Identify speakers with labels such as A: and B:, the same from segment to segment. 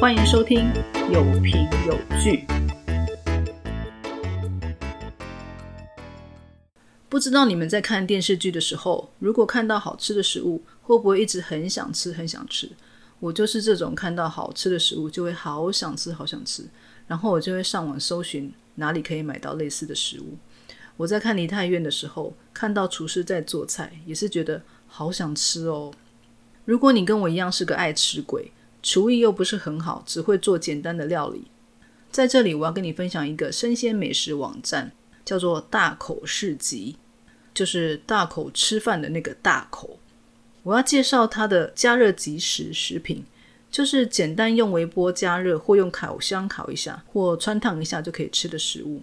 A: 欢迎收听有凭有据。不知道你们在看电视剧的时候，如果看到好吃的食物，会不会一直很想吃、很想吃？我就是这种看到好吃的食物就会好想吃、好想吃，然后我就会上网搜寻哪里可以买到类似的食物。我在看梨泰院的时候，看到厨师在做菜，也是觉得好想吃哦。如果你跟我一样是个爱吃鬼，厨艺又不是很好，只会做简单的料理，在这里我要跟你分享一个生鲜美食网站，叫做大口市集，就是大口吃饭的那个大口。我要介绍它的加热即食食品，就是简单用微波加热或用烤箱烤一下或穿烫一下就可以吃的食物。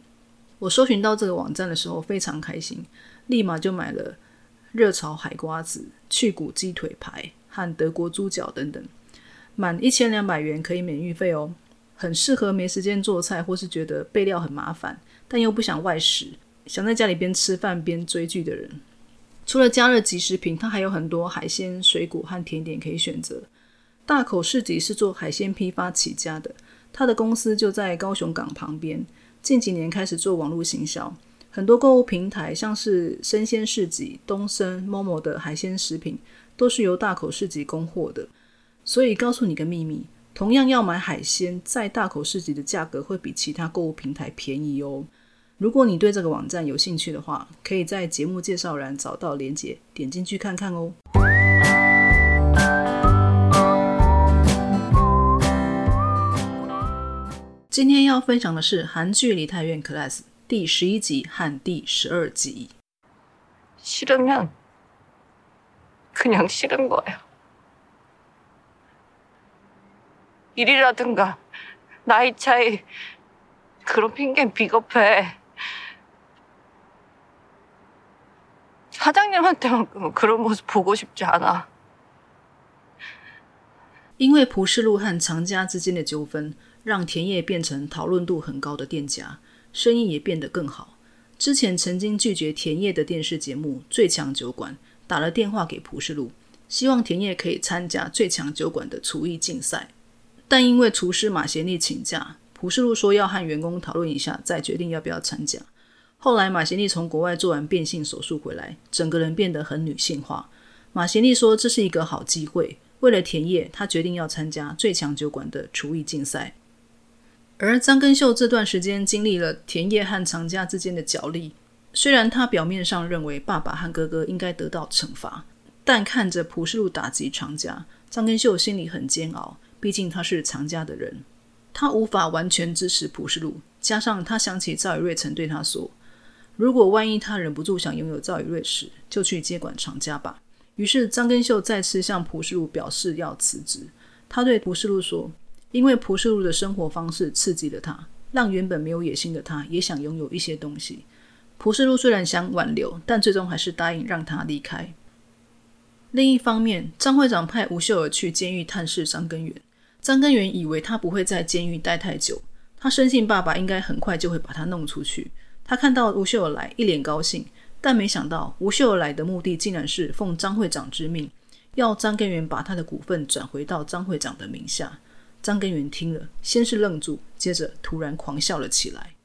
A: 我搜寻到这个网站的时候非常开心，立马就买了热炒海瓜子、去骨鸡腿排和德国猪脚等等，满一千两百元可以免运费哦，很适合没时间做菜或是觉得备料很麻烦，但又不想外食，想在家里边吃饭边追剧的人。除了加热即食品，它还有很多海鲜、水果和甜点可以选择。大口市集是做海鲜批发起家的，它的公司就在高雄港旁边。近几年开始做网络行销，很多购物平台，像是生鲜市集、东升、某某的海鲜食品，都是由大口市集供货的。所以告诉你个秘密，同样要买海鲜，在大口市集的价格会比其他购物平台便宜哦。如果你对这个网站有兴趣的话，可以在节目介绍栏找到链接，点进去看看哦。今天要分享的是韩剧《梨泰院 Class》第十一集和第十二集。
B: 싫으면그냥싫은거야 일이라든가나이차이그런핑계비겁해사장님한테만큼은그런모습보고싶지않아
A: 因为蒲世禄和长家之间的纠纷。让田野变成讨论度很高的店家，生意也变得更好。之前曾经拒绝田野的电视节目《最强酒馆》，打了电话给蒲世禄，希望田野可以参加《最强酒馆》的厨艺竞赛。 但因为厨师马贤利请假，蒲世禄说要和员工讨论一下，再决定要不要参加。后来马贤利从国外做完变性手术回来，整个人变得很女性化。马贤利说这是一个好机会，为了田野，他决定要参加《最强酒馆》的厨艺竞赛。而张根秀这段时间经历了田野和长家之间的角力，虽然他表面上认为爸爸和哥哥应该得到惩罚，但看着蒲世禄打击长家，张根秀心里很煎熬。毕竟他是长家的人，他无法完全支持蒲世禄。加上他想起赵宇瑞曾对他说：“如果万一他忍不住想拥有赵宇瑞时，就去接管长家吧。”于是张根秀再次向蒲世禄表示要辞职。他对蒲世禄说。因为蒲世禄的生活方式刺激了他，让原本没有野心的他也想拥有一些东西。蒲世禄虽然想挽留，但最终还是答应让他离开。另一方面，张会长派吴秀儿去监狱探视张根源。张根源以为他不会在监狱待太久，他深信爸爸应该很快就会把他弄出去。他看到吴秀来，一脸高兴，但没想到吴秀来的目的竟然是奉张会长之命，要张根源把他的股份转回到张会长的名下。张根源听了，先是愣住，接着突然狂笑了起来。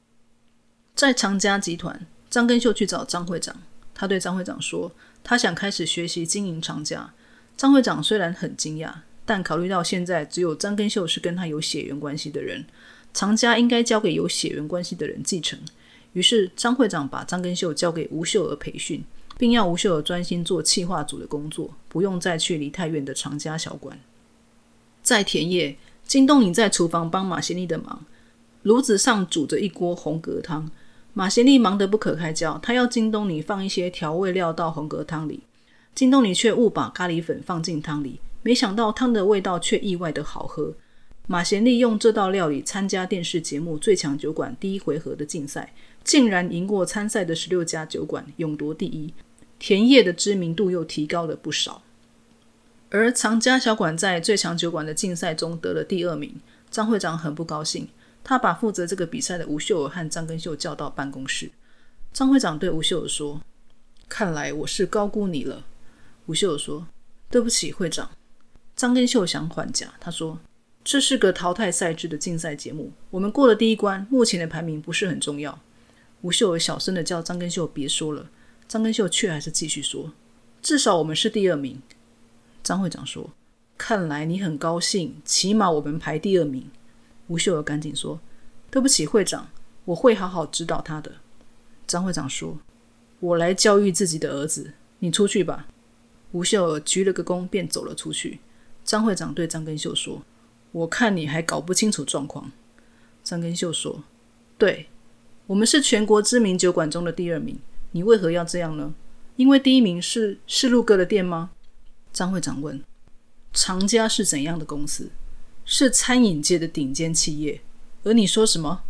A: 在长家集团，张根秀去找张会长，他对张会长说：“他想开始学习经营长家。”张会长虽然很惊讶，但考虑到现在只有张根秀是跟他有血缘关系的人，长家应该交给有血缘关系的人继承。于是张会长把张根秀交给吴秀娥培训，并要吴秀娥专心做企划组的工作，不用再去离太远的长家小馆。在田野。金东尼在厨房帮马贤利的忙，炉子上煮着一锅红格汤。马贤利忙得不可开交，他要金东尼放一些调味料到红格汤里，金东尼却误把咖喱粉放进汤里，没想到汤的味道却意外的好喝。马贤利用这道料理参加电视节目《最强酒馆》第一回合的竞赛，竟然赢过参赛的十六家酒馆，勇夺第一。田野的知名度又提高了不少。而藏家小馆在最强酒馆的竞赛中得了第二名，张会长很不高兴。他把负责这个比赛的吴秀和张根秀叫到办公室。张会长对吴秀说：“看来我是高估你了。”吴秀说：“对不起，会长。”张根秀想缓颊，他说：“这是个淘汰赛制的竞赛节目，我们过了第一关，目前的排名不是很重要。吴秀儿小声的叫张根秀别说了，张根秀却还是继续说：“至少我们是第二名。”张会长说：“看来你很高兴，起码我们排第二名。”吴秀儿赶紧说：“对不起，会长，我会好好指导他的。”张会长说：“我来教育自己的儿子，你出去吧。”吴秀儿鞠了个躬，便走了出去。张会长对张根秀说：“我看你还搞不清楚状况。”张根秀说：“对。”我们是全国知名酒馆中的第二名，你为何要这样呢？因为第一名是是路哥的店吗？张会长问。长家是怎样的公司？是餐饮界的顶尖企业。而你说什么？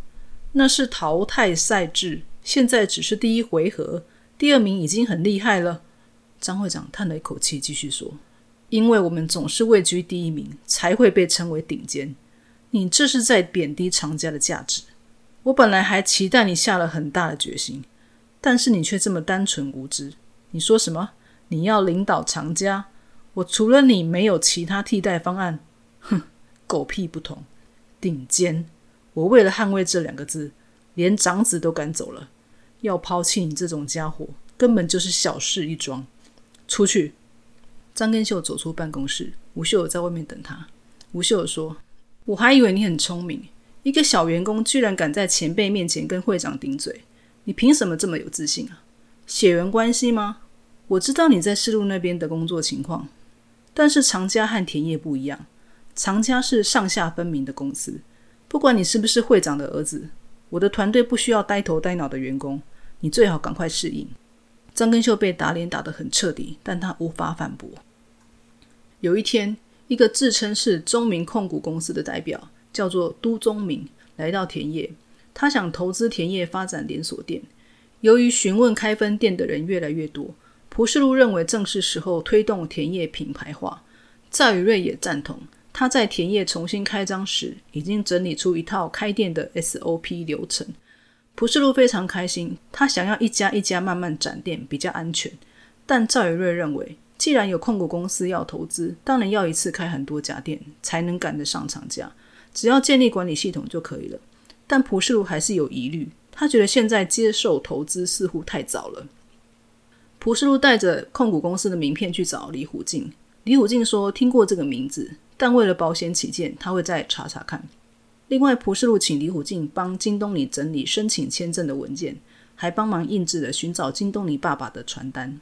A: 那是淘汰赛制，现在只是第一回合，第二名已经很厉害了。张会长叹了一口气，继续说：“因为我们总是位居第一名，才会被称为顶尖。你这是在贬低长家的价值。”我本来还期待你下了很大的决心，但是你却这么单纯无知。你说什么？你要领导长家？我除了你没有其他替代方案。哼，狗屁不同。顶尖！我为了捍卫这两个字，连长子都赶走了。要抛弃你这种家伙，根本就是小事一桩。出去！张根秀走出办公室，吴秀友在外面等他。吴秀友说：“我还以为你很聪明。”一个小员工居然敢在前辈面前跟会长顶嘴，你凭什么这么有自信啊？血缘关系吗？我知道你在市路那边的工作情况，但是长家和田野不一样，长家是上下分明的公司。不管你是不是会长的儿子，我的团队不需要呆头呆脑的员工，你最好赶快适应。张根秀被打脸打得很彻底，但他无法反驳。有一天，一个自称是中明控股公司的代表。叫做都中明来到田野，他想投资田野发展连锁店。由于询问开分店的人越来越多，蒲世禄认为正是时候推动田野品牌化。赵宇瑞也赞同。他在田野重新开张时，已经整理出一套开店的 SOP 流程。蒲世禄非常开心，他想要一家一家慢慢展店，比较安全。但赵宇瑞认为，既然有控股公司要投资，当然要一次开很多家店，才能赶得上厂家。只要建立管理系统就可以了，但蒲世禄还是有疑虑，他觉得现在接受投资似乎太早了。蒲世禄带着控股公司的名片去找李虎进，李虎进说听过这个名字，但为了保险起见，他会再查查看。另外，蒲世禄请李虎进帮金东尼整理申请签证的文件，还帮忙印制了寻找金东尼爸爸的传单。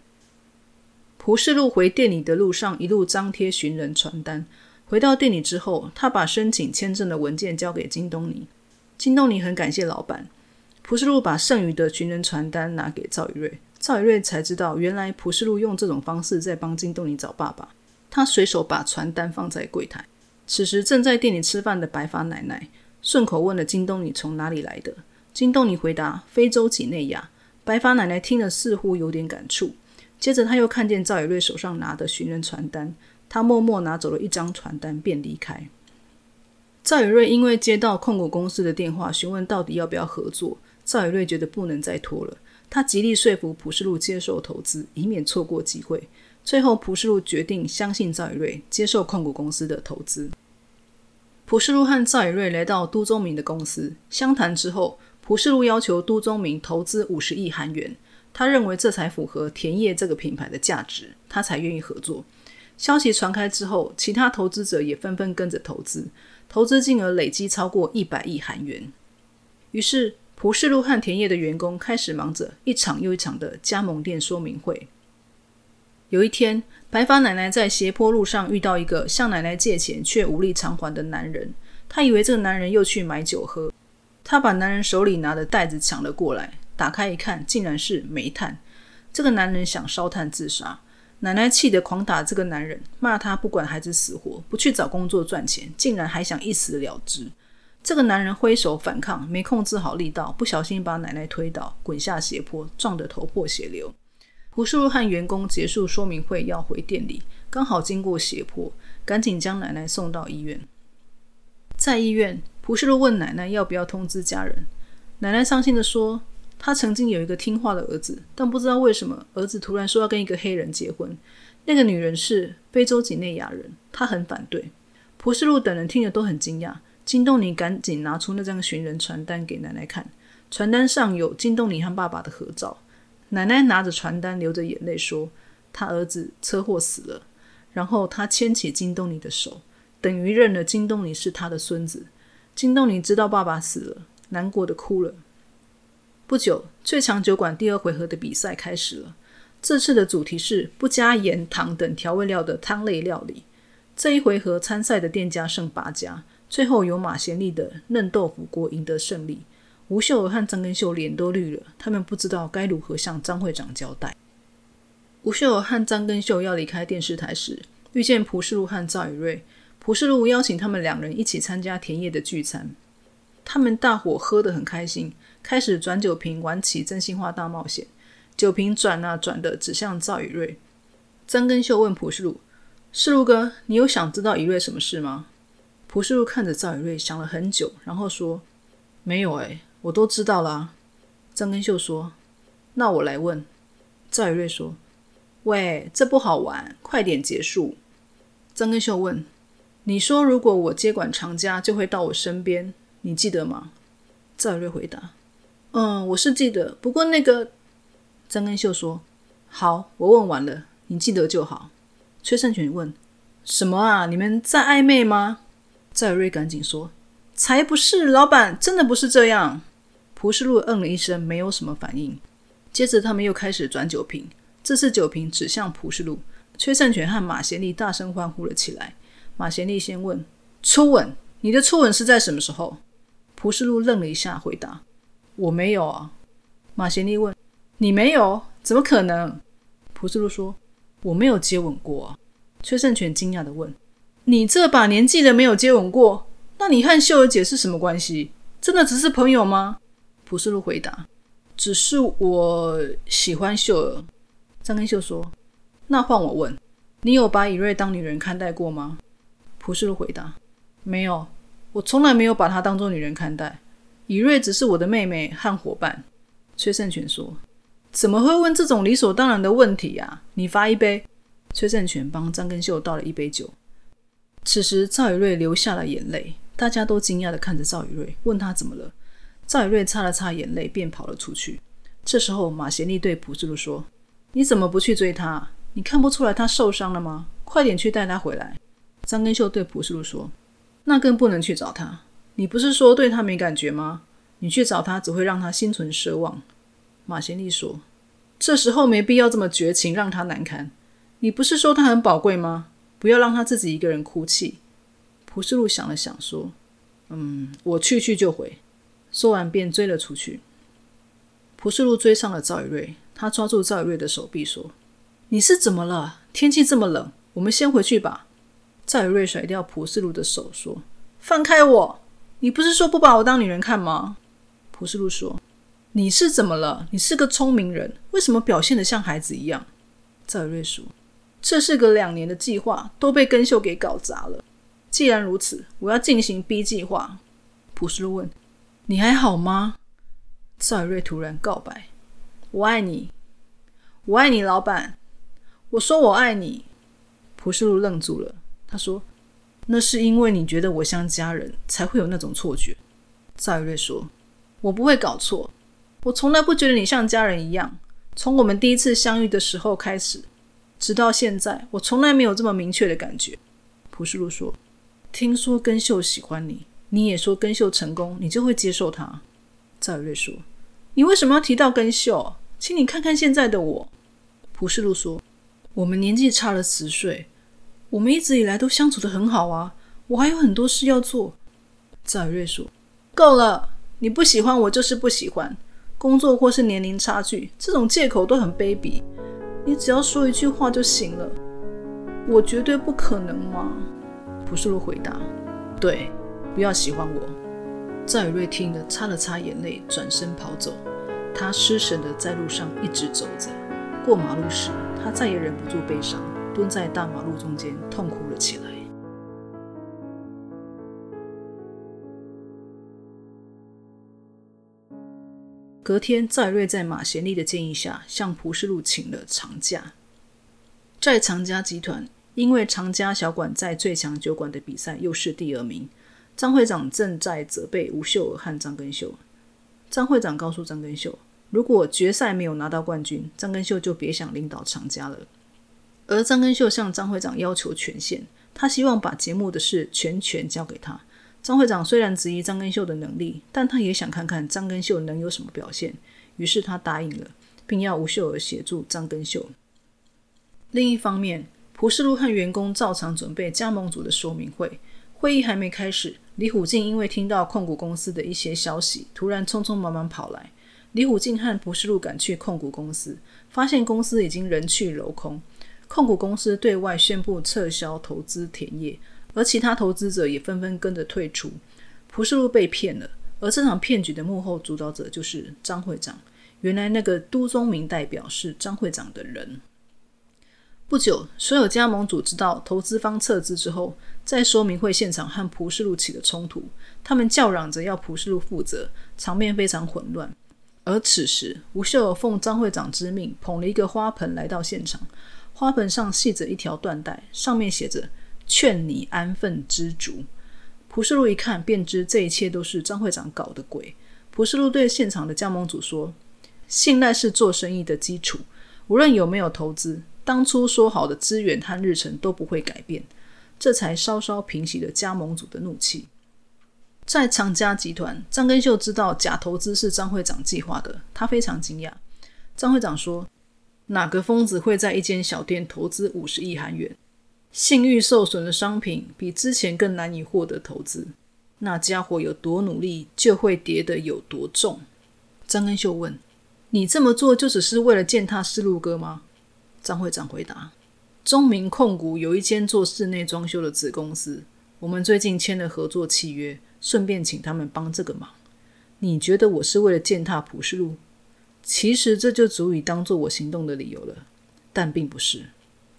A: 蒲世禄回店里的路上，一路张贴寻人传单。回到店里之后，他把申请签证的文件交给金东尼。金东尼很感谢老板。蒲世禄把剩余的寻人传单拿给赵宇瑞，赵宇瑞才知道，原来蒲世禄用这种方式在帮金东尼找爸爸。他随手把传单放在柜台。此时正在店里吃饭的白发奶奶顺口问了金东尼从哪里来的。金东尼回答：非洲几内亚。白发奶奶听了似乎有点感触。接着他又看见赵宇瑞手上拿的寻人传单。他默默拿走了一张传单，便离开。赵宇瑞因为接到控股公司的电话，询问到底要不要合作。赵宇瑞觉得不能再拖了，他极力说服普世禄接受投资，以免错过机会。最后，普世禄决定相信赵宇瑞，接受控股公司的投资。蒲世禄和赵宇瑞来到都中明的公司相谈之后，蒲世禄要求都中明投资五十亿韩元，他认为这才符合田野这个品牌的价值，他才愿意合作。消息传开之后，其他投资者也纷纷跟着投资，投资金额累积超过一百亿韩元。于是，蒲世禄和田野的员工开始忙着一场又一场的加盟店说明会。有一天，白发奶奶在斜坡路上遇到一个向奶奶借钱却无力偿还的男人，她以为这个男人又去买酒喝，她把男人手里拿的袋子抢了过来，打开一看，竟然是煤炭。这个男人想烧炭自杀。奶奶气得狂打这个男人，骂他不管孩子死活，不去找工作赚钱，竟然还想一死了之。这个男人挥手反抗，没控制好力道，不小心把奶奶推倒，滚下斜坡，撞得头破血流。朴世禄和员工结束说明会，要回店里，刚好经过斜坡，赶紧将奶奶送到医院。在医院，朴世禄问奶奶要不要通知家人，奶奶伤心地说。她曾经有一个听话的儿子，但不知道为什么，儿子突然说要跟一个黑人结婚。那个女人是非洲几内亚人，她很反对。朴世禄等人听了都很惊讶。金东尼赶紧拿出那张寻人传单给奶奶看，传单上有金东尼和爸爸的合照。奶奶拿着传单，流着眼泪说：“他儿子车祸死了。”然后他牵起金东尼的手，等于认了金东尼是他的孙子。金东尼知道爸爸死了，难过的哭了。不久，最强酒馆第二回合的比赛开始了。这次的主题是不加盐、糖等调味料的汤类料理。这一回合参赛的店家剩八家，最后由马贤利的嫩豆腐锅赢得胜利。吴秀娥和张根秀脸都绿了，他们不知道该如何向张会长交代。吴秀娥和张根秀要离开电视台时，遇见蒲世禄和赵宇瑞。蒲世禄邀请他们两人一起参加田野的聚餐，他们大伙喝得很开心，开始转酒瓶，玩起真心话大冒险。酒瓶转啊转的，指向赵宇瑞。张根秀问蒲世禄：“世禄哥，你有想知道宇瑞什么事吗？”蒲世禄看着赵宇瑞，想了很久，然后说：“没有哎，我都知道啦。”张根秀说：“那我来问。”赵宇瑞说：“喂，这不好玩，快点结束。”张根秀问：“你说如果我接管长家，就会到我身边，你记得吗？”赵宇瑞回答：“嗯，我是记得，不过那个……”张根秀说：“好，我问完了，你记得就好。”崔胜权问：“什么啊？你们在暧昧吗？”赵瑞赶紧说：“才不是，老板，真的不是这样。”蒲世禄嗯了一声，没有什么反应。接着他们又开始转酒瓶，这次酒瓶指向蒲世禄。崔胜权和马贤利大声欢呼了起来。马贤利先问：“初吻？你的初吻是在什么时候？”蒲世禄愣了一下，回答：“我没有啊。”马贤利问。你没有？怎么可能？蒲世禄说：“我没有接吻过。”崔胜权惊讶的问：“你这把年纪了没有接吻过？那你和秀儿姐是什么关系？真的只是朋友吗？”朴世禄回答：“只是我喜欢秀儿。”张根秀说：“那换我问，你有把以瑞当女人看待过吗？”朴世禄回答：“没有，我从来没有把她当做女人看待。以瑞只是我的妹妹和伙伴。”崔胜权说。怎么会问这种理所当然的问题呀？你发一杯。崔胜权帮张根秀倒了一杯酒。此时赵宇瑞流下了眼泪，大家都惊讶的看着赵宇瑞，问他怎么了。赵宇瑞擦了擦眼泪，便跑了出去。这时候马贤利对朴世禄说：“你怎么不去追他？你看不出来他受伤了吗？快点去带他回来。”张根秀对朴世禄说：“那更不能去找他。你不是说对他没感觉吗？你去找他只会让他心存奢望。”马贤利说：“这时候没必要这么绝情，让他难堪。你不是说他很宝贵吗？不要让他自己一个人哭泣。”朴世禄想了想，说：“嗯，我去去就回。”说完便追了出去。蒲世禄追上了赵宇瑞，他抓住赵宇瑞的手臂说：“你是怎么了？天气这么冷，我们先回去吧。”赵宇瑞甩掉蒲世禄的手，说：“放开我！你不是说不把我当女人看吗？”蒲世禄说。你是怎么了？你是个聪明人，为什么表现得像孩子一样？赵瑞说：“这是个两年的计划，都被根秀给搞砸了。既然如此，我要进行 B 计划。”朴世禄问：“你还好吗？”赵瑞突然告白：“我爱你，我爱你，老板。”我说：“我爱你。”朴世禄愣住了，他说：“那是因为你觉得我像家人，才会有那种错觉。”赵瑞说：“我不会搞错。”我从来不觉得你像家人一样。从我们第一次相遇的时候开始，直到现在，我从来没有这么明确的感觉。朴世禄说：“听说根秀喜欢你，你也说根秀成功，你就会接受他。”赵瑞说：“你为什么要提到根秀？请你看看现在的我。”朴世禄说：“我们年纪差了十岁，我们一直以来都相处的很好啊，我还有很多事要做。”赵瑞说：“够了，你不喜欢我就是不喜欢。”工作或是年龄差距，这种借口都很卑鄙。你只要说一句话就行了。我绝对不可能吗？朴世禄回答：“对，不要喜欢我。”赵宇瑞听了，擦了擦眼泪，转身跑走。他失神的在路上一直走着。过马路时，他再也忍不住悲伤，蹲在大马路中间痛哭了起来。隔天，赵瑞在马贤利的建议下，向蒲世禄请了长假。在长家集团，因为长家小馆在最强酒馆的比赛又是第二名。张会长正在责备吴秀儿和张根秀。张会长告诉张根秀，如果决赛没有拿到冠军，张根秀就别想领导厂家了。而张根秀向张会长要求权限，他希望把节目的事全权交给他。张会长虽然质疑张根秀的能力，但他也想看看张根秀能有什么表现，于是他答应了，并要吴秀儿协助张根秀。另一方面，蒲世禄和员工照常准备加盟组的说明会。会议还没开始，李虎进因为听到控股公司的一些消息，突然匆匆忙忙跑来。李虎进和蒲世禄赶去控股公司，发现公司已经人去楼空，控股公司对外宣布撤销投资田业，而其他投资者也纷纷跟着退出。蒲世禄被骗了，而这场骗局的幕后主导者就是张会长。原来那个都宗明代表是张会长的人。不久，所有加盟组知道投资方撤资之后，在说明会现场和蒲世禄起了冲突。他们叫嚷着要蒲世禄负责，场面非常混乱。而此时，吴秀儿奉张会长之命，捧了一个花盆来到现场。花盆上系着一条缎带，上面写着“劝你安分知足”。蒲世禄一看，便知这一切都是张会长搞的鬼。蒲世禄对现场的加盟组说：“信赖是做生意的基础，无论有没有投资。”当初说好的资源和日程都不会改变，这才稍稍平息了加盟组的怒气。在长家集团，张根秀知道假投资是张会长计划的，他非常惊讶。张会长说：“哪个疯子会在一间小店投资五十亿韩元？信誉受损的商品比之前更难以获得投资。那家伙有多努力，就会跌得有多重。”张根秀问：“你这么做就只是为了践踏思路哥吗？”张会长回答：“中明控股有一间做室内装修的子公司，我们最近签了合作契约，顺便请他们帮这个忙。你觉得我是为了践踏普世路？其实这就足以当做我行动的理由了，但并不是，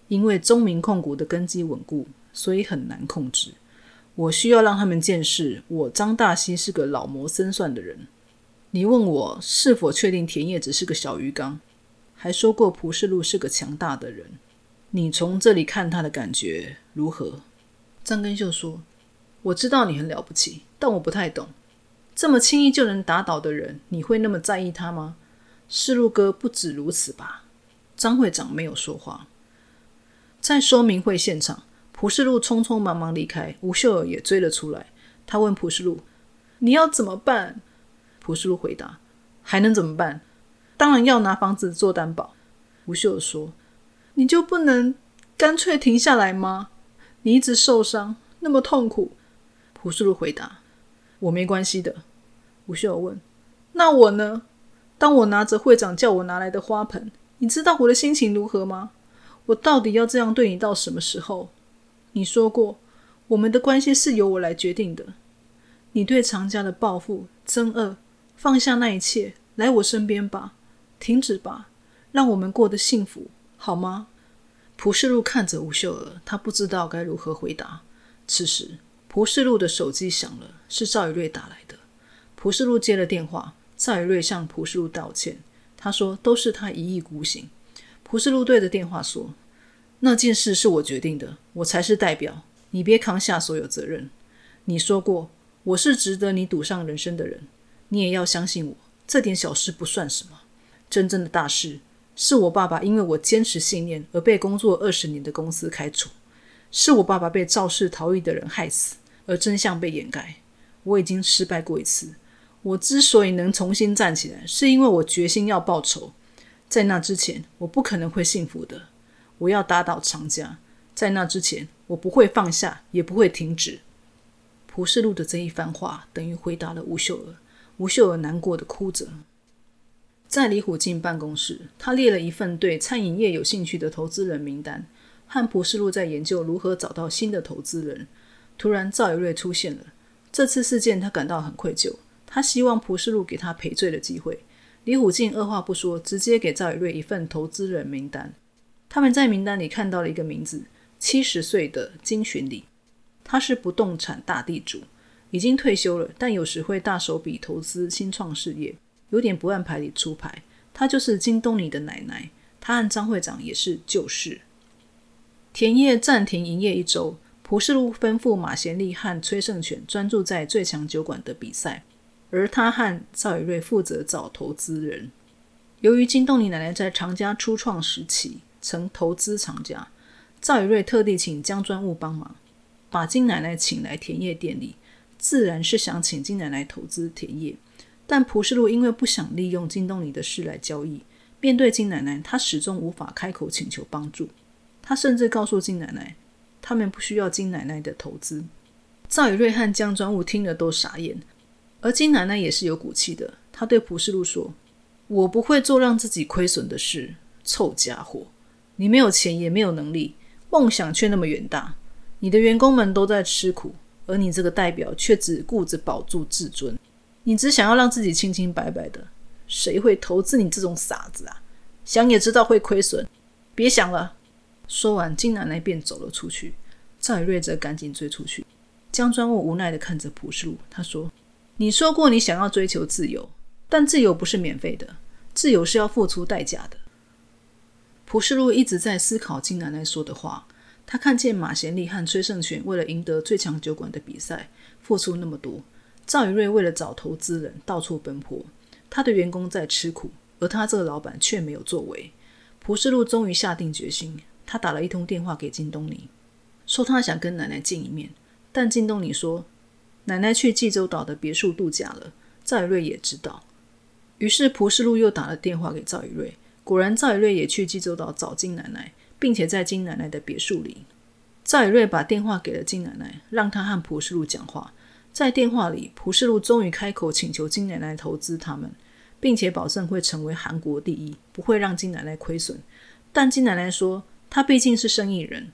A: 因为中明控股的根基稳固，所以很难控制。我需要让他们见识我张大西是个老谋深算的人。你问我是否确定田野只是个小鱼缸？”还说过蒲世禄是个强大的人，你从这里看他的感觉如何？张根秀说：“我知道你很了不起，但我不太懂，这么轻易就能打倒的人，你会那么在意他吗？”世禄哥不止如此吧？张会长没有说话。在说明会现场，蒲世禄匆匆忙忙离开，吴秀尔也追了出来。他问蒲世禄：“你要怎么办？”蒲世禄回答：“还能怎么办？”当然要拿房子做担保。吴秀说：“你就不能干脆停下来吗？你一直受伤，那么痛苦。”朴世禄回答：“我没关系的。”吴秀问：“那我呢？当我拿着会长叫我拿来的花盆，你知道我的心情如何吗？我到底要这样对你到什么时候？你说过，我们的关系是由我来决定的。你对常家的报复、憎恶，放下那一切，来我身边吧。”停止吧，让我们过得幸福，好吗？蒲世禄看着吴秀儿，他不知道该如何回答。此时，蒲世禄的手机响了，是赵宇瑞打来的。蒲世禄接了电话，赵宇瑞向蒲世禄道歉，他说都是他一意孤行。蒲世禄对着电话说：“那件事是我决定的，我才是代表，你别扛下所有责任。你说过我是值得你赌上人生的人，你也要相信我，这点小事不算什么。”真正的大事是我爸爸因为我坚持信念而被工作二十年的公司开除，是我爸爸被肇事逃逸的人害死，而真相被掩盖。我已经失败过一次，我之所以能重新站起来，是因为我决心要报仇。在那之前，我不可能会幸福的。我要打倒长家，在那之前，我不会放下，也不会停止。蒲世禄的这一番话，等于回答了吴秀娥。吴秀娥难过的哭着。在李虎进办公室，他列了一份对餐饮业有兴趣的投资人名单。和蒲世路在研究如何找到新的投资人。突然，赵宇瑞出现了。这次事件，他感到很愧疚。他希望蒲世禄给他赔罪的机会。李虎进二话不说，直接给赵宇瑞一份投资人名单。他们在名单里看到了一个名字：七十岁的金巡礼。他是不动产大地主，已经退休了，但有时会大手笔投资新创事业。有点不按牌理出牌，他就是金东尼的奶奶，他和张会长也是旧识。田业暂停营业一周，蒲世禄吩咐马贤利和崔胜权专注在最强酒馆的比赛，而他和赵宇瑞负责找投资人。由于金东尼奶奶在长家初创时期曾投资长家，赵宇瑞特地请江专务帮忙，把金奶奶请来田业店里，自然是想请金奶奶投资田业。但蒲世禄因为不想利用金东尼的事来交易，面对金奶奶，他始终无法开口请求帮助。他甚至告诉金奶奶，他们不需要金奶奶的投资。赵宇瑞和江专务听了都傻眼，而金奶奶也是有骨气的，她对蒲世禄说。我不会做让自己亏损的事，臭家伙！你没有钱，也没有能力，梦想却那么远大。你的员工们都在吃苦，而你这个代表却只顾着保住自尊。你只想要让自己清清白白的，谁会投资你这种傻子啊？想也知道会亏损，别想了。说完，金奶奶便走了出去。赵宇瑞则赶紧追出去。江专务无奈的看着朴世禄，他说：“你说过你想要追求自由。”但自由不是免费的，自由是要付出代价的。朴世禄一直在思考金奶奶说的话。他看见马贤利和崔胜权为了赢得最强酒馆的比赛付出那么多，赵宇瑞为了找投资人到处奔波，他的员工在吃苦，而他这个老板却没有作为。蒲世禄终于下定决心，他打了一通电话给金东尼，说他想跟奶奶见一面。但金东尼说，奶奶去济州岛的别墅度假了。赵宇瑞也知道。于是蒲世禄又打了电话给赵宇瑞，果然赵宇瑞也去济州岛找金奶奶，并且在金奶奶的别墅里。赵宇瑞把电话给了金奶奶，让她和蒲世禄讲话。在电话里，蒲世禄终于开口请求金奶奶投资他们，并且保证会成为韩国第一，不会让金奶奶亏损。但金奶奶说，她毕竟是生意人，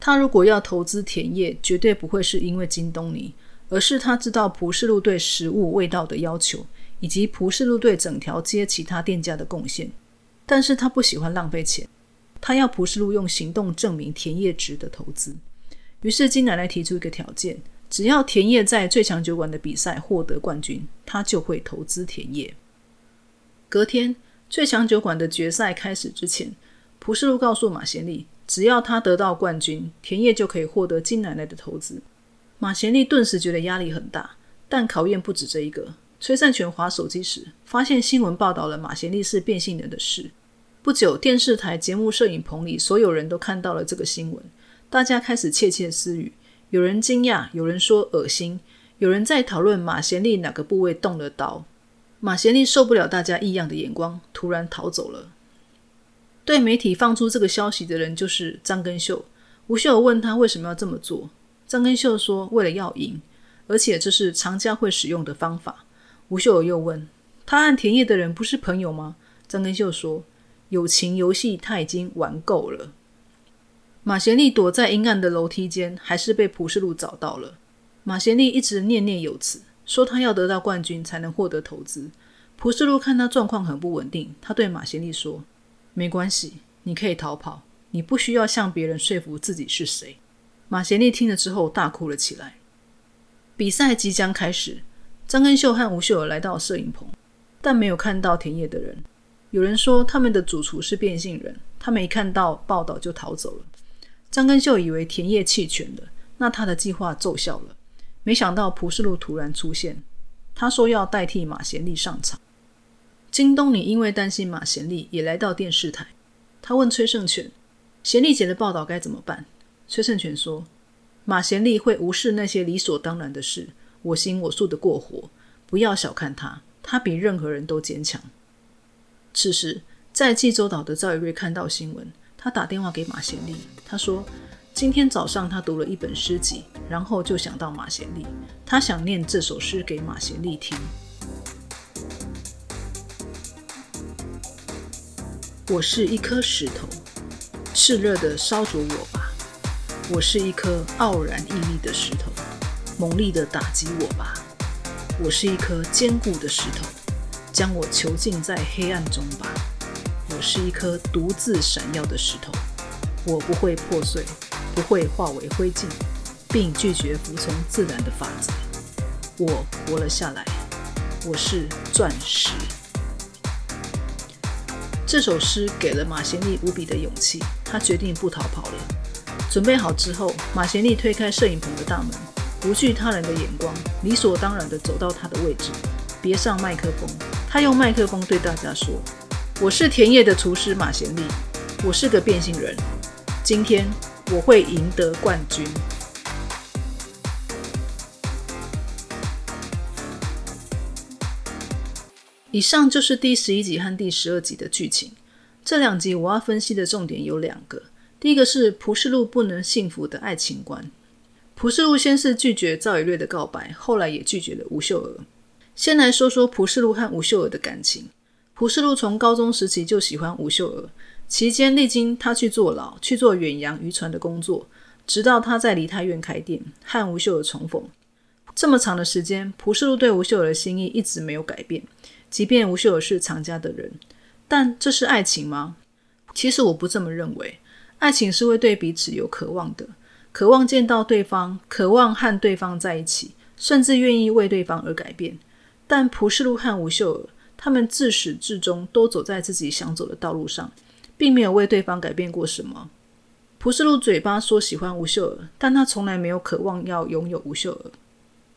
A: 她如果要投资田业，绝对不会是因为金东尼，而是她知道蒲世禄对食物味道的要求。以及蒲世路对整条街其他店家的贡献，但是她不喜欢浪费钱，她要蒲世路用行动证明田野值得投资。于是金奶奶提出一个条件：只要田野在最强酒馆的比赛获得冠军，他就会投资田野。隔天，最强酒馆的决赛开始之前，蒲世路告诉马贤利，只要他得到冠军，田野就可以获得金奶奶的投资。马贤利顿时觉得压力很大，但考验不止这一个。崔善权划手机时，发现新闻报道了马贤利是变性人的事。不久，电视台节目摄影棚里，所有人都看到了这个新闻。大家开始窃窃私语，有人惊讶，有人说恶心，有人在讨论马贤利哪个部位动了刀。马贤利受不了大家异样的眼光，突然逃走了。对媒体放出这个消息的人就是张根秀。吴秀问他为什么要这么做，张根秀说：“为了要赢，而且这是常家会使用的方法。”吴秀尔又问：“他和田野的人不是朋友吗？”张根秀说：“友情游戏他已经玩够了。”马贤利躲在阴暗的楼梯间，还是被蒲世禄找到了。马贤利一直念念有词，说他要得到冠军才能获得投资。蒲世禄看他状况很不稳定，他对马贤利说：“没关系，你可以逃跑，你不需要向别人说服自己是谁。”马贤利听了之后大哭了起来。比赛即将开始。张根秀和吴秀儿来到摄影棚，但没有看到田野的人。有人说他们的主厨是变性人，他们一看到报道就逃走了。张根秀以为田野弃权了，那他的计划奏效了。没想到蒲世禄突然出现，他说要代替马贤利上场。金东尼因为担心马贤利，也来到电视台。他问崔胜权：“贤利姐的报道该怎么办？”崔胜权说：“马贤利会无视那些理所当然的事。”我行我素的过活，不要小看他，他比任何人都坚强。此时，在济州岛的赵宇瑞看到新闻，他打电话给马贤利，他说：“今天早上他读了一本诗集，然后就想到马贤利，他想念这首诗给马贤利听。”我是一颗石头，炽热的烧灼我吧。我是一颗傲然屹立的石头。猛力的打击我吧！我是一颗坚固的石头，将我囚禁在黑暗中吧！我是一颗独自闪耀的石头，我不会破碎，不会化为灰烬，并拒绝服从自然的法则。我活了下来，我是钻石。这首诗给了马贤利无比的勇气，他决定不逃跑了。准备好之后，马贤利推开摄影棚的大门，不惧他人的眼光，理所当然地走到他的位置，别上麦克风。他用麦克风对大家说：“我是田野的厨师马贤利，我是个变性人，今天我会赢得冠军。”以上就是第十一集和第十二集的剧情。这两集我要分析的重点有两个。第一个是蒲世禄不能幸福的爱情观。蒲世禄先是拒绝赵以瑞的告白，后来也拒绝了吴秀娥。先来说说蒲世禄和吴秀娥的感情。蒲世禄从高中时期就喜欢吴秀娥，期间历经他去坐牢、去做远洋渔船的工作，直到他在梨泰院开店和吴秀娥重逢。这么长的时间，蒲世禄对吴秀娥的心意一直没有改变，即便吴秀娥是常家的人。但这是爱情吗？其实我不这么认为。爱情是会对彼此有渴望的，渴望见到对方，渴望和对方在一起，甚至愿意为对方而改变。但蒲世禄和吴秀儿，他们自始至终都走在自己想走的道路上，并没有为对方改变过什么。蒲世禄嘴巴说喜欢吴秀儿，但他从来没有渴望要拥有吴秀儿。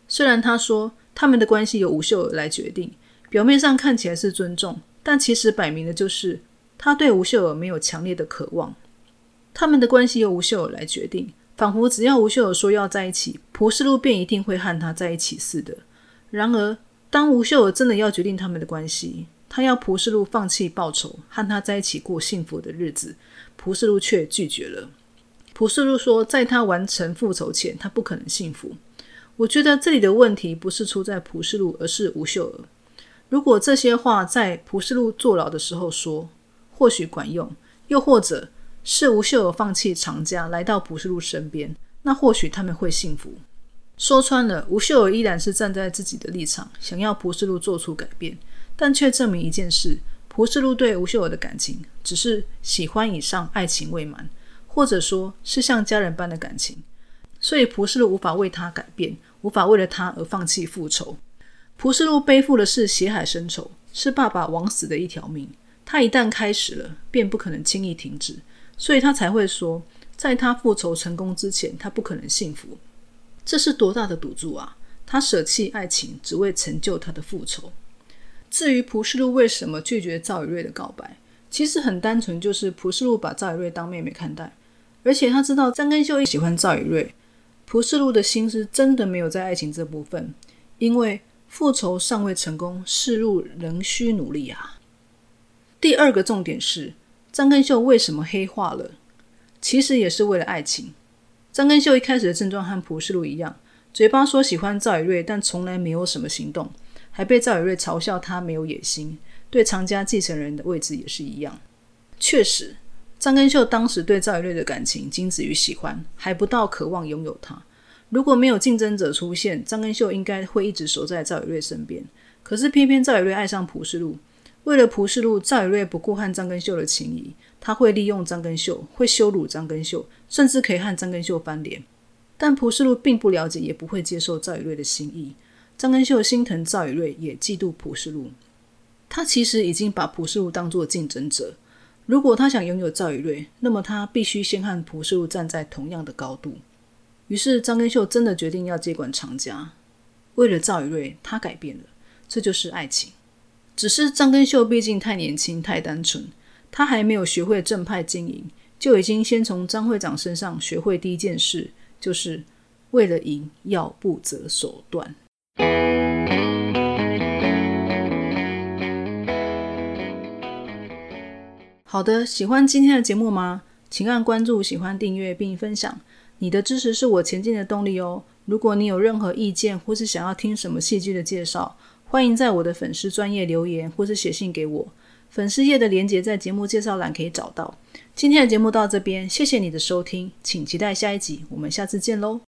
A: 虽然他说他们的关系由吴秀儿来决定，表面上看起来是尊重，但其实摆明的就是他对吴秀儿没有强烈的渴望。他们的关系由吴秀尔来决定，仿佛只要吴秀尔说要在一起，蒲世禄便一定会和他在一起似的。然而，当吴秀尔真的要决定他们的关系，他要蒲世禄放弃报仇，和他在一起过幸福的日子，蒲世禄却拒绝了。蒲世禄说，在他完成复仇前，他不可能幸福。我觉得这里的问题不是出在蒲世禄，而是吴秀儿。如果这些话在蒲世禄坐牢的时候说，或许管用；又或者，是吴秀儿放弃长家，来到蒲世禄身边，那或许他们会幸福。说穿了，吴秀儿依然是站在自己的立场，想要蒲世禄做出改变，但却证明一件事：蒲世禄对吴秀儿的感情只是喜欢以上，爱情未满，或者说是像家人般的感情。所以蒲世禄无法为他改变，无法为了他而放弃复仇。蒲世禄背负的是血海深仇，是爸爸枉死的一条命。他一旦开始了，便不可能轻易停止。所以他才会说，在他复仇成功之前，他不可能幸福。这是多大的赌注啊！他舍弃爱情，只为成就他的复仇。至于蒲世禄为什么拒绝赵以瑞的告白，其实很单纯，就是蒲世禄把赵以瑞当妹妹看待，而且他知道张根秀也喜欢赵以瑞。蒲世禄的心思真的没有在爱情这部分，因为复仇尚未成功，世禄仍需努力啊。第二个重点是。张根秀为什么黑化了？其实也是为了爱情。张根秀一开始的症状和蒲世禄一样，嘴巴说喜欢赵以瑞，但从来没有什么行动，还被赵以瑞嘲笑他没有野心。对常家继承人的位置也是一样。确实，张根秀当时对赵以瑞的感情仅止于喜欢，还不到渴望拥有他。如果没有竞争者出现，张根秀应该会一直守在赵以瑞身边。可是偏偏赵以瑞爱上蒲世禄。为了蒲世禄，赵以瑞不顾和张根秀的情谊，他会利用张根秀，会羞辱张根秀，甚至可以和张根秀翻脸。但蒲世禄并不了解，也不会接受赵以瑞的心意。张根秀心疼赵以瑞，也嫉妒蒲世禄。他其实已经把蒲世禄当作竞争者。如果他想拥有赵以瑞，那么他必须先和蒲世禄站在同样的高度。于是张根秀真的决定要接管长家。为了赵以瑞，他改变了。这就是爱情。只是张根秀毕竟太年轻、太单纯，他还没有学会正派经营，就已经先从张会长身上学会第一件事，就是为了赢要不择手段。好的，喜欢今天的节目吗？请按关注、喜欢、订阅并分享，你的支持是我前进的动力哦。如果你有任何意见，或是想要听什么戏剧的介绍，欢迎在我的粉丝专业留言，或是写信给我。粉丝页的连接在节目介绍栏可以找到。今天的节目到这边，谢谢你的收听，请期待下一集，我们下次见喽。